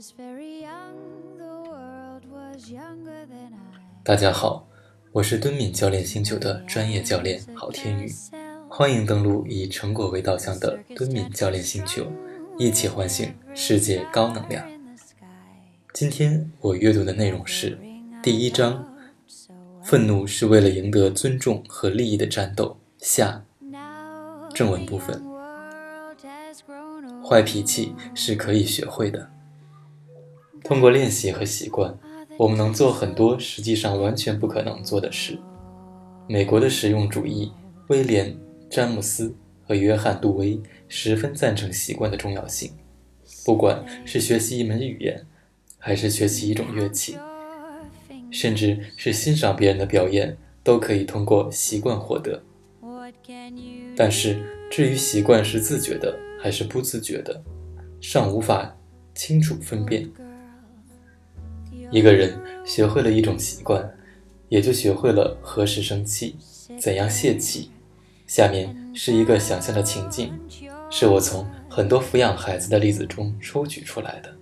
is very young the world was younger than i 大家好，我是敦敏教练星球的专业教练郝天宇，欢迎登录以成果为导向的敦敏教练星球，一起唤醒世界高能量。今天我阅读的内容是第一章：愤怒是为了赢得尊重和利益的战斗。下正文部分，坏脾气是可以学会的，通过练习和习惯。我们能做很多实际上完全不可能做的事。美国的实用主义威廉·詹姆斯和约翰·杜威十分赞成习惯的重要性。不管是学习一门语言，还是学习一种乐器，甚至是欣赏别人的表演，都可以通过习惯获得。但是，至于习惯是自觉的还是不自觉的，尚无法清楚分辨。一个人学会了一种习惯，也就学会了何时生气，怎样泄气。下面是一个想象的情境，是我从很多抚养孩子的例子中抽取出来的。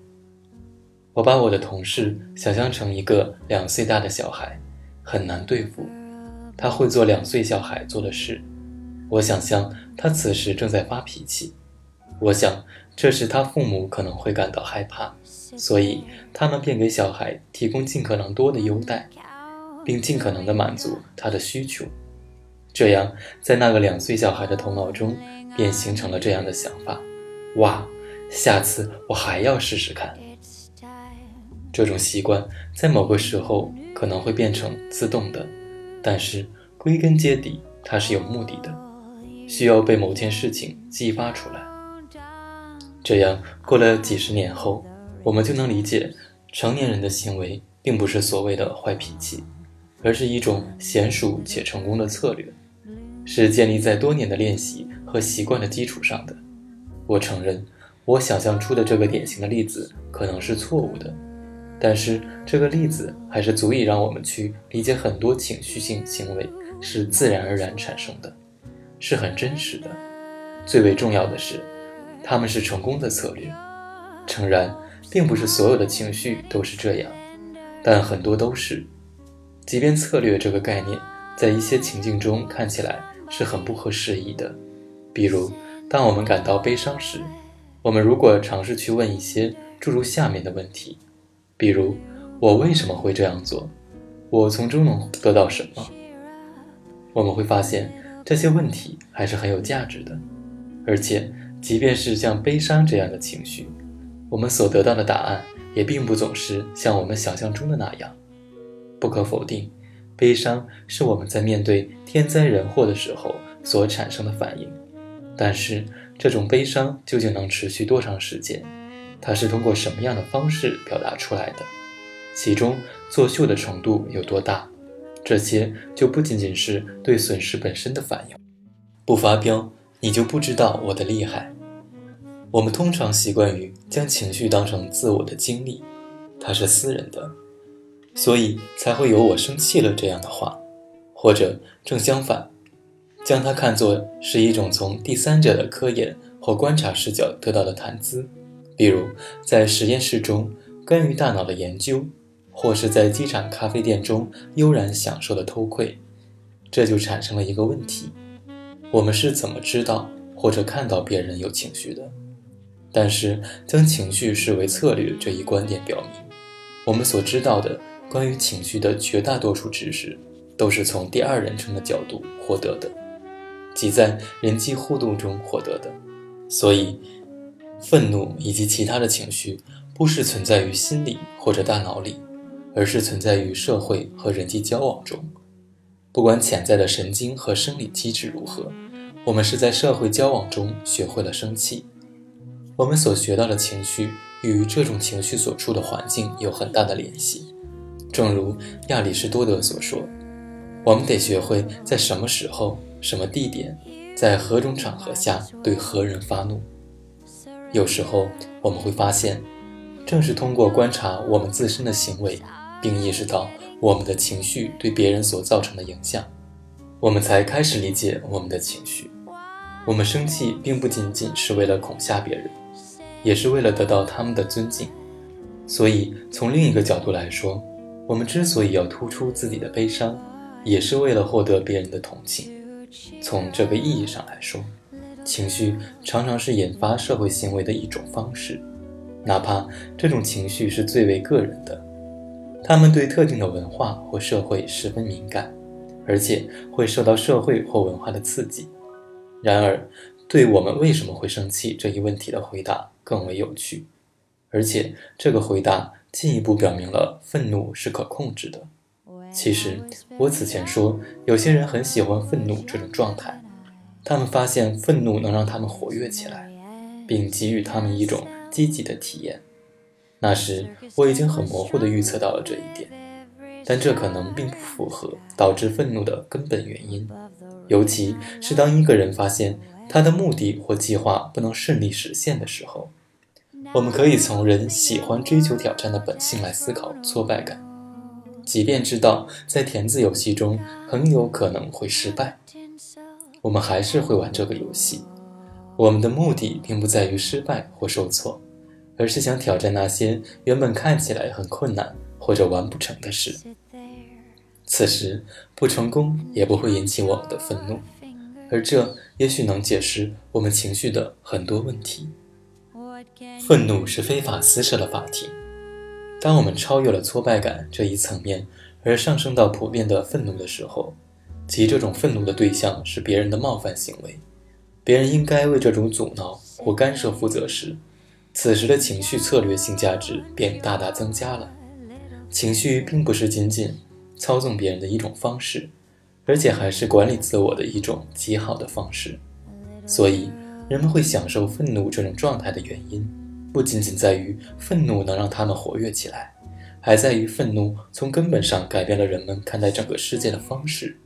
我把我的同事想象成一个两岁大的小孩，很难对付。他会做两岁小孩做的事。我想象他此时正在发脾气。我想这时他父母可能会感到害怕。所以，他们便给小孩提供尽可能多的优待，并尽可能的满足他的需求。这样，在那个两岁小孩的头脑中，便形成了这样的想法：哇，下次我还要试试看。这种习惯在某个时候可能会变成自动的，但是归根结底，它是有目的的，需要被某件事情激发出来。这样，过了几十年后。我们就能理解，成年人的行为并不是所谓的坏脾气，而是一种娴熟且成功的策略，是建立在多年的练习和习惯的基础上的。我承认，我想象出的这个典型的例子可能是错误的，但是这个例子还是足以让我们去理解很多情绪性行为是自然而然产生的，是很真实的。最为重要的是，他们是成功的策略。诚然。并不是所有的情绪都是这样，但很多都是。即便策略这个概念在一些情境中看起来是很不合时宜的，比如当我们感到悲伤时，我们如果尝试去问一些诸如下面的问题，比如我为什么会这样做，我从中能得到什么，我们会发现这些问题还是很有价值的。而且，即便是像悲伤这样的情绪。我们所得到的答案也并不总是像我们想象中的那样。不可否定，悲伤是我们在面对天灾人祸的时候所产生的反应。但是，这种悲伤究竟能持续多长时间？它是通过什么样的方式表达出来的？其中作秀的程度有多大？这些就不仅仅是对损失本身的反应。不发飙，你就不知道我的厉害。我们通常习惯于将情绪当成自我的经历，它是私人的，所以才会有“我生气了”这样的话，或者正相反，将它看作是一种从第三者的科研或观察视角得到的谈资，比如在实验室中关于大脑的研究，或是在机场咖啡店中悠然享受的偷窥，这就产生了一个问题：我们是怎么知道或者看到别人有情绪的？但是，将情绪视为策略这一观点表明，我们所知道的关于情绪的绝大多数知识，都是从第二人称的角度获得的，即在人际互动中获得的。所以，愤怒以及其他的情绪不是存在于心理或者大脑里，而是存在于社会和人际交往中。不管潜在的神经和生理机制如何，我们是在社会交往中学会了生气。我们所学到的情绪与这种情绪所处的环境有很大的联系，正如亚里士多德所说：“我们得学会在什么时候、什么地点、在何种场合下对何人发怒。”有时候我们会发现，正是通过观察我们自身的行为，并意识到我们的情绪对别人所造成的影响，我们才开始理解我们的情绪。我们生气并不仅仅是为了恐吓别人。也是为了得到他们的尊敬。所以，从另一个角度来说，我们之所以要突出自己的悲伤，也是为了获得别人的同情。从这个意义上来说，情绪常常是引发社会行为的一种方式，哪怕这种情绪是最为个人的。他们对特定的文化或社会十分敏感，而且会受到社会或文化的刺激。然而，对我们为什么会生气这一问题的回答更为有趣，而且这个回答进一步表明了愤怒是可控制的。其实，我此前说，有些人很喜欢愤怒这种状态，他们发现愤怒能让他们活跃起来，并给予他们一种积极的体验。那时，我已经很模糊地预测到了这一点，但这可能并不符合导致愤怒的根本原因，尤其是当一个人发现他的目的或计划不能顺利实现的时候。我们可以从人喜欢追求挑战的本性来思考挫败感。即便知道在填字游戏中很有可能会失败，我们还是会玩这个游戏。我们的目的并不在于失败或受挫，而是想挑战那些原本看起来很困难或者完不成的事。此时不成功也不会引起我们的愤怒，而这也许能解释我们情绪的很多问题。愤怒是非法私设的法庭。当我们超越了挫败感这一层面，而上升到普遍的愤怒的时候，即这种愤怒的对象是别人的冒犯行为，别人应该为这种阻挠或干涉负责时，此时的情绪策略性价值便大大增加了。情绪并不是仅仅操纵别人的一种方式，而且还是管理自我的一种极好的方式。所以，人们会享受愤怒这种状态的原因。不仅仅在于愤怒能让他们活跃起来，还在于愤怒从根本上改变了人们看待整个世界的方式。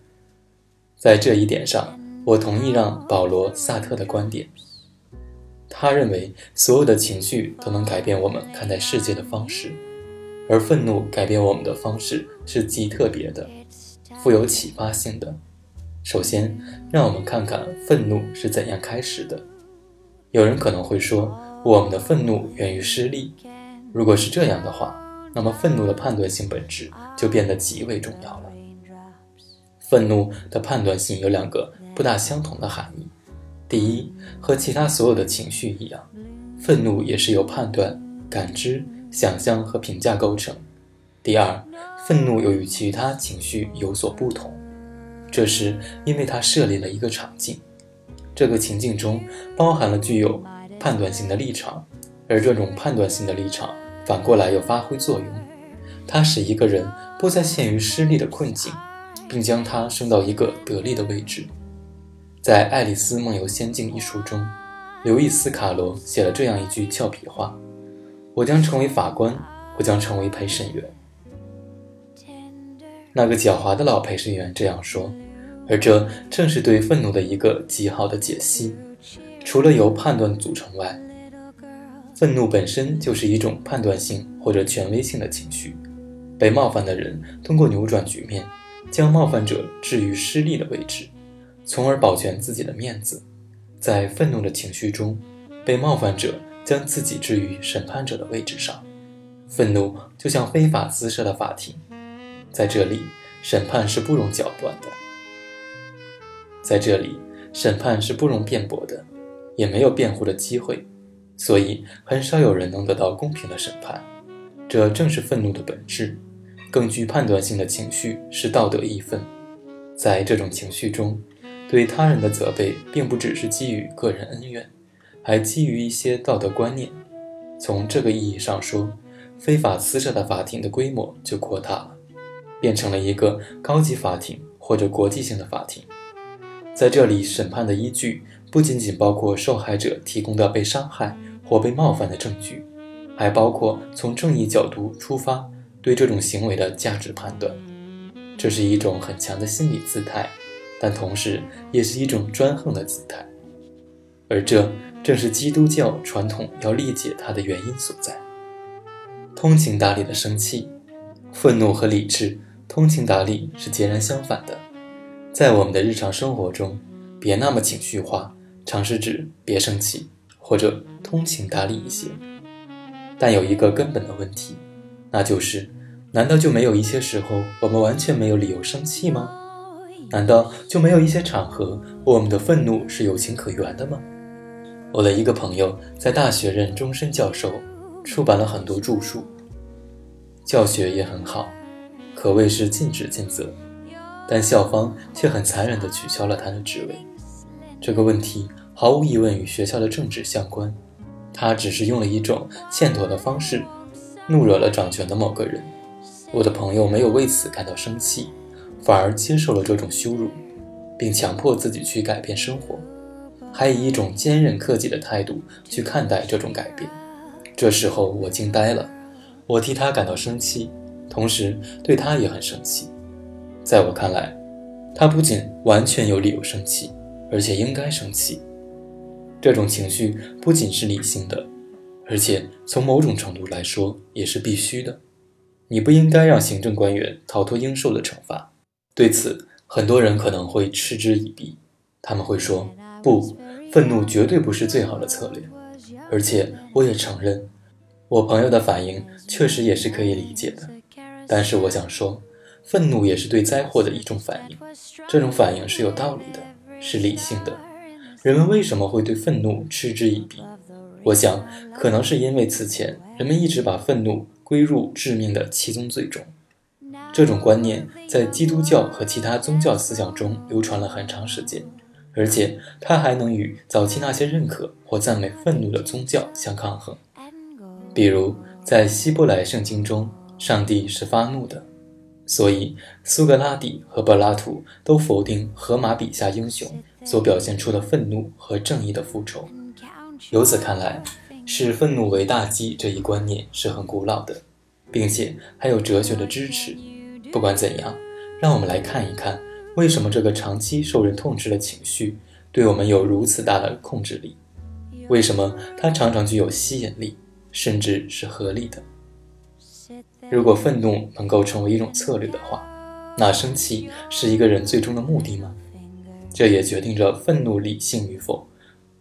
在这一点上，我同意让保罗·萨特的观点。他认为，所有的情绪都能改变我们看待世界的方式，而愤怒改变我们的方式是极特别的，富有启发性的。首先，让我们看看愤怒是怎样开始的。有人可能会说。我们的愤怒源于失利。如果是这样的话，那么愤怒的判断性本质就变得极为重要了。愤怒的判断性有两个不大相同的含义：第一，和其他所有的情绪一样，愤怒也是由判断、感知、想象和评价构成；第二，愤怒又与其他情绪有所不同，这是因为它设立了一个场景，这个情境中包含了具有。判断性的立场，而这种判断性的立场反过来又发挥作用，它使一个人不再陷于失利的困境，并将他升到一个得力的位置。在《爱丽丝梦游仙境》一书中，刘易斯·卡罗写了这样一句俏皮话：“我将成为法官，我将成为陪审员。”那个狡猾的老陪审员这样说，而这正是对愤怒的一个极好的解析。除了由判断组成外，愤怒本身就是一种判断性或者权威性的情绪。被冒犯的人通过扭转局面，将冒犯者置于失利的位置，从而保全自己的面子。在愤怒的情绪中，被冒犯者将自己置于审判者的位置上。愤怒就像非法滋设的法庭，在这里，审判是不容搅乱的；在这里，审判是不容辩驳的。也没有辩护的机会，所以很少有人能得到公平的审判。这正是愤怒的本质。更具判断性的情绪是道德义愤，在这种情绪中，对他人的责备并不只是基于个人恩怨，还基于一些道德观念。从这个意义上说，非法私设的法庭的规模就扩大了，变成了一个高级法庭或者国际性的法庭。在这里，审判的依据。不仅仅包括受害者提供的被伤害或被冒犯的证据，还包括从正义角度出发对这种行为的价值判断。这是一种很强的心理姿态，但同时也是一种专横的姿态。而这正是基督教传统要理解它的原因所在。通情达理的生气、愤怒和理智，通情达理是截然相反的。在我们的日常生活中，别那么情绪化。尝试指别生气，或者通情达理一些。但有一个根本的问题，那就是：难道就没有一些时候我们完全没有理由生气吗？难道就没有一些场合我们的愤怒是有情可原的吗？我的一个朋友在大学任终身教授，出版了很多著述，教学也很好，可谓是尽职尽责。但校方却很残忍地取消了他的职位。这个问题毫无疑问与学校的政治相关。他只是用了一种欠妥的方式，怒惹了掌权的某个人。我的朋友没有为此感到生气，反而接受了这种羞辱，并强迫自己去改变生活，还以一种坚韧克己的态度去看待这种改变。这时候我惊呆了，我替他感到生气，同时对他也很生气。在我看来，他不仅完全有理由生气，而且应该生气。这种情绪不仅是理性的，而且从某种程度来说也是必须的。你不应该让行政官员逃脱应受的惩罚。对此，很多人可能会嗤之以鼻，他们会说：“不，愤怒绝对不是最好的策略。”而且，我也承认，我朋友的反应确实也是可以理解的。但是，我想说。愤怒也是对灾祸的一种反应，这种反应是有道理的，是理性的。人们为什么会对愤怒嗤之以鼻？我想，可能是因为此前人们一直把愤怒归入致命的七宗罪中。这种观念在基督教和其他宗教思想中流传了很长时间，而且它还能与早期那些认可或赞美愤怒的宗教相抗衡。比如，在希伯来圣经中，上帝是发怒的。所以，苏格拉底和柏拉图都否定荷马笔下英雄所表现出的愤怒和正义的复仇。由此看来，视愤怒为大忌这一观念是很古老的，并且还有哲学的支持。不管怎样，让我们来看一看，为什么这个长期受人痛斥的情绪对我们有如此大的控制力？为什么它常常具有吸引力，甚至是合理的？如果愤怒能够成为一种策略的话，那生气是一个人最终的目的吗？这也决定着愤怒理性与否，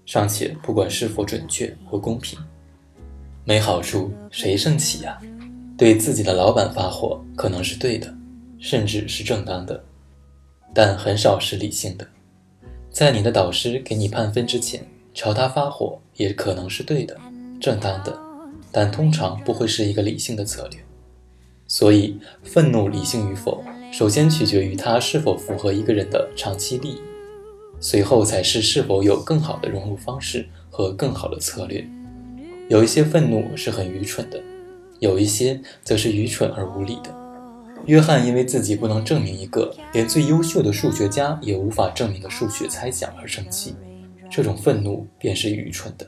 尚且不管是否准确或公平。没好处，谁生气呀？对自己的老板发火可能是对的，甚至是正当的，但很少是理性的。在你的导师给你判分之前，朝他发火也可能是对的、正当的，但通常不会是一个理性的策略。所以，愤怒理性与否，首先取决于它是否符合一个人的长期利益，随后才是是否有更好的融入方式和更好的策略。有一些愤怒是很愚蠢的，有一些则是愚蠢而无理的。约翰因为自己不能证明一个连最优秀的数学家也无法证明的数学猜想而生气，这种愤怒便是愚蠢的。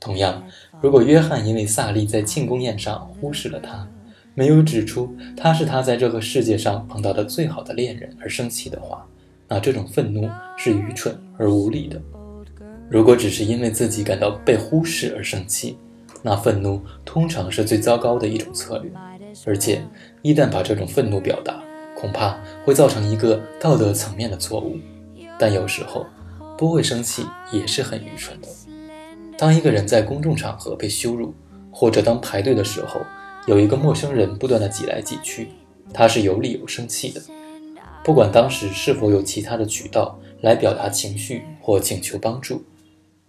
同样，如果约翰因为萨利在庆功宴上忽视了他，没有指出他是他在这个世界上碰到的最好的恋人而生气的话，那这种愤怒是愚蠢而无理的。如果只是因为自己感到被忽视而生气，那愤怒通常是最糟糕的一种策略，而且一旦把这种愤怒表达，恐怕会造成一个道德层面的错误。但有时候不会生气也是很愚蠢的。当一个人在公众场合被羞辱，或者当排队的时候，有一个陌生人不断的挤来挤去，他是有理由生气的，不管当时是否有其他的渠道来表达情绪或请求帮助。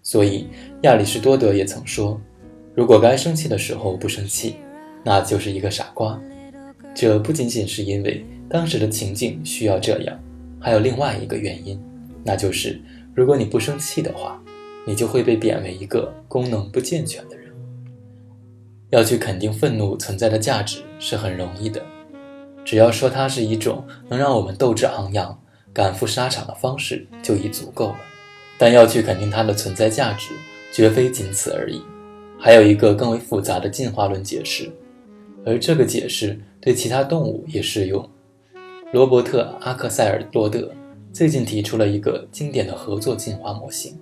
所以亚里士多德也曾说，如果该生气的时候不生气，那就是一个傻瓜。这不仅仅是因为当时的情境需要这样，还有另外一个原因，那就是如果你不生气的话，你就会被贬为一个功能不健全的人。要去肯定愤怒存在的价值是很容易的，只要说它是一种能让我们斗志昂扬、赶赴沙场的方式就已足够了。但要去肯定它的存在价值，绝非仅此而已，还有一个更为复杂的进化论解释，而这个解释对其他动物也适用。罗伯特·阿克塞尔罗德最近提出了一个经典的合作进化模型，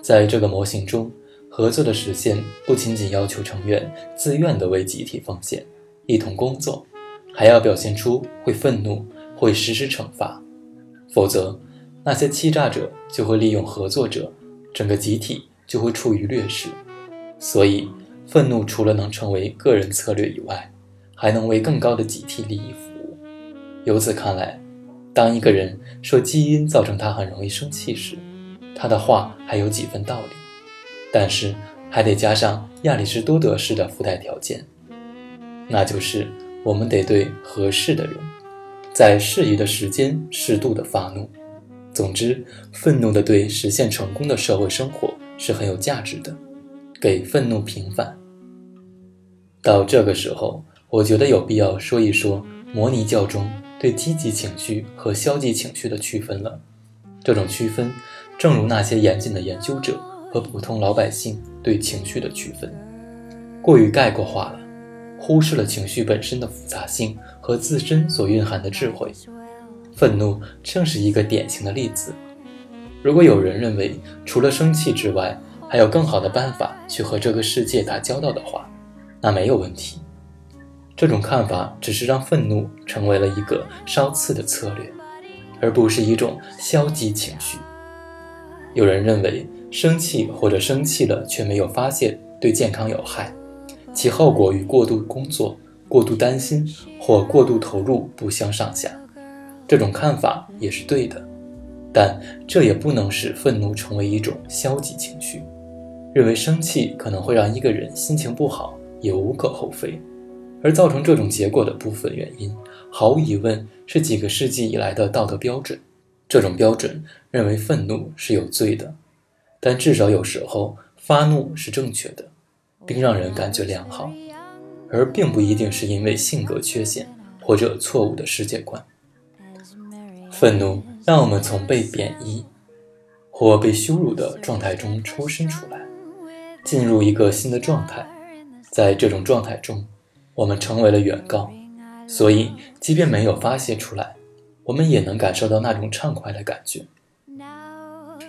在这个模型中。合作的实现不仅仅要求成员自愿地为集体奉献、一同工作，还要表现出会愤怒、会实施惩罚，否则那些欺诈者就会利用合作者，整个集体就会处于劣势。所以，愤怒除了能成为个人策略以外，还能为更高的集体利益服务。由此看来，当一个人说基因造成他很容易生气时，他的话还有几分道理。但是还得加上亚里士多德式的附带条件，那就是我们得对合适的人，在适宜的时间适度的发怒。总之，愤怒的对实现成功的社会生活是很有价值的。给愤怒平反。到这个时候，我觉得有必要说一说摩尼教中对积极情绪和消极情绪的区分了。这种区分，正如那些严谨的研究者和普通老百姓对情绪的区分，过于概括化了，忽视了情绪本身的复杂性和自身所蕴含的智慧。愤怒正是一个典型的例子。如果有人认为除了生气之外，还有更好的办法去和这个世界打交道的话，那没有问题。这种看法只是让愤怒成为了一个稍次的策略，而不是一种消极情绪。有人认为生气或者生气了却没有发泄对健康有害，其后果与过度工作、过度担心或过度投入不相上下。这种看法也是对的，但这也不能使愤怒成为一种消极情绪。认为生气可能会让一个人心情不好，也无可厚非。而造成这种结果的部分原因，毫无疑问是几个世纪以来的道德标准。这种标准认为愤怒是有罪的，但至少有时候发怒是正确的，并让人感觉良好，而并不一定是因为性格缺陷或者错误的世界观。愤怒让我们从被贬义或被羞辱的状态中抽身出来。进入一个新的状态，在这种状态中，我们成为了原告，所以即便没有发泄出来，我们也能感受到那种畅快的感觉。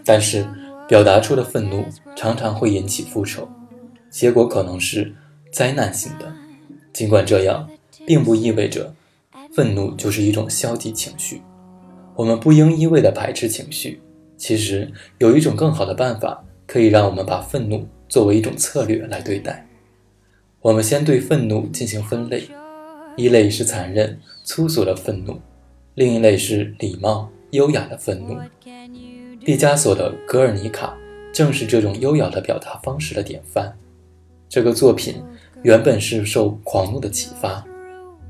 但是，表达出的愤怒常常会引起复仇，结果可能是灾难性的。尽管这样，并不意味着愤怒就是一种消极情绪。我们不应一味地排斥情绪，其实有一种更好的办法，可以让我们把愤怒。作为一种策略来对待，我们先对愤怒进行分类：一类是残忍、粗俗的愤怒，另一类是礼貌、优雅的愤怒。毕加索的《格尔尼卡》正是这种优雅的表达方式的典范。这个作品原本是受狂怒的启发，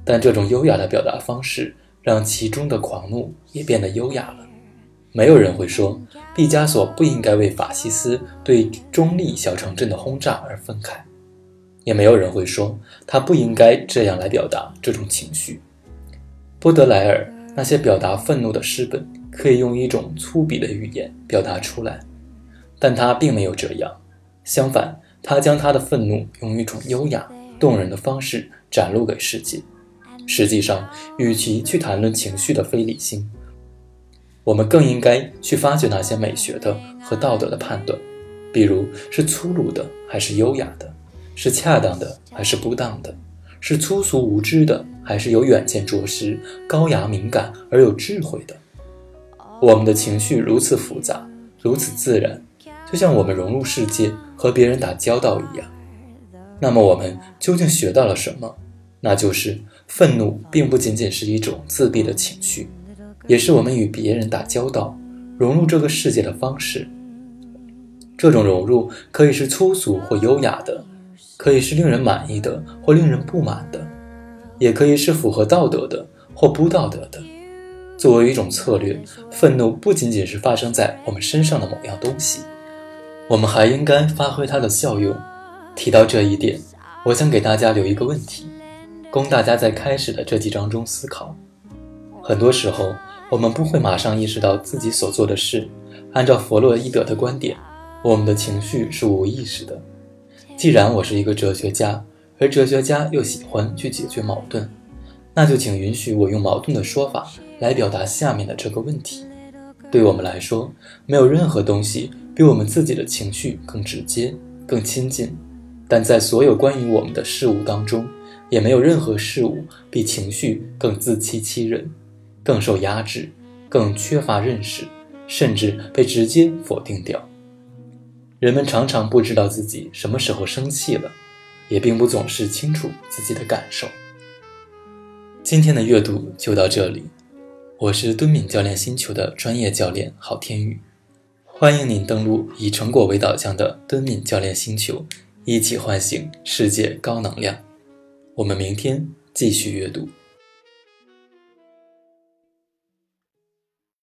但这种优雅的表达方式让其中的狂怒也变得优雅了。没有人会说毕加索不应该为法西斯对中立小城镇的轰炸而愤慨，也没有人会说他不应该这样来表达这种情绪。波德莱尔那些表达愤怒的诗本可以用一种粗鄙的语言表达出来，但他并没有这样。相反，他将他的愤怒用一种优雅动人的方式展露给世界。实际上，与其去谈论情绪的非理性，我们更应该去发掘那些美学的和道德的判断，比如是粗鲁的还是优雅的，是恰当的还是不当的，是粗俗无知的还是有远见卓识、高雅敏感而有智慧的。我们的情绪如此复杂，如此自然，就像我们融入世界和别人打交道一样。那么我们究竟学到了什么？那就是愤怒并不仅仅是一种自闭的情绪。也是我们与别人打交道、融入这个世界的方式。这种融入可以是粗俗或优雅的，可以是令人满意的或令人不满的，也可以是符合道德的或不道德的。作为一种策略，愤怒不仅仅是发生在我们身上的某样东西，我们还应该发挥它的效用。提到这一点，我想给大家留一个问题，供大家在开始的这几章中思考。很多时候。我们不会马上意识到自己所做的事。按照弗洛伊德的观点，我们的情绪是无意识的。既然我是一个哲学家，而哲学家又喜欢去解决矛盾，那就请允许我用矛盾的说法来表达下面的这个问题。对我们来说，没有任何东西比我们自己的情绪更直接、更亲近。但在所有关于我们的事物当中，也没有任何事物比情绪更自欺欺人。更受压制，更缺乏认识，甚至被直接否定掉。人们常常不知道自己什么时候生气了，也并不总是清楚自己的感受。今天的阅读就到这里，我是敦敏教练星球的专业教练郝天宇，欢迎您登录以成果为导向的敦敏教练星球，一起唤醒世界高能量。我们明天继续阅读。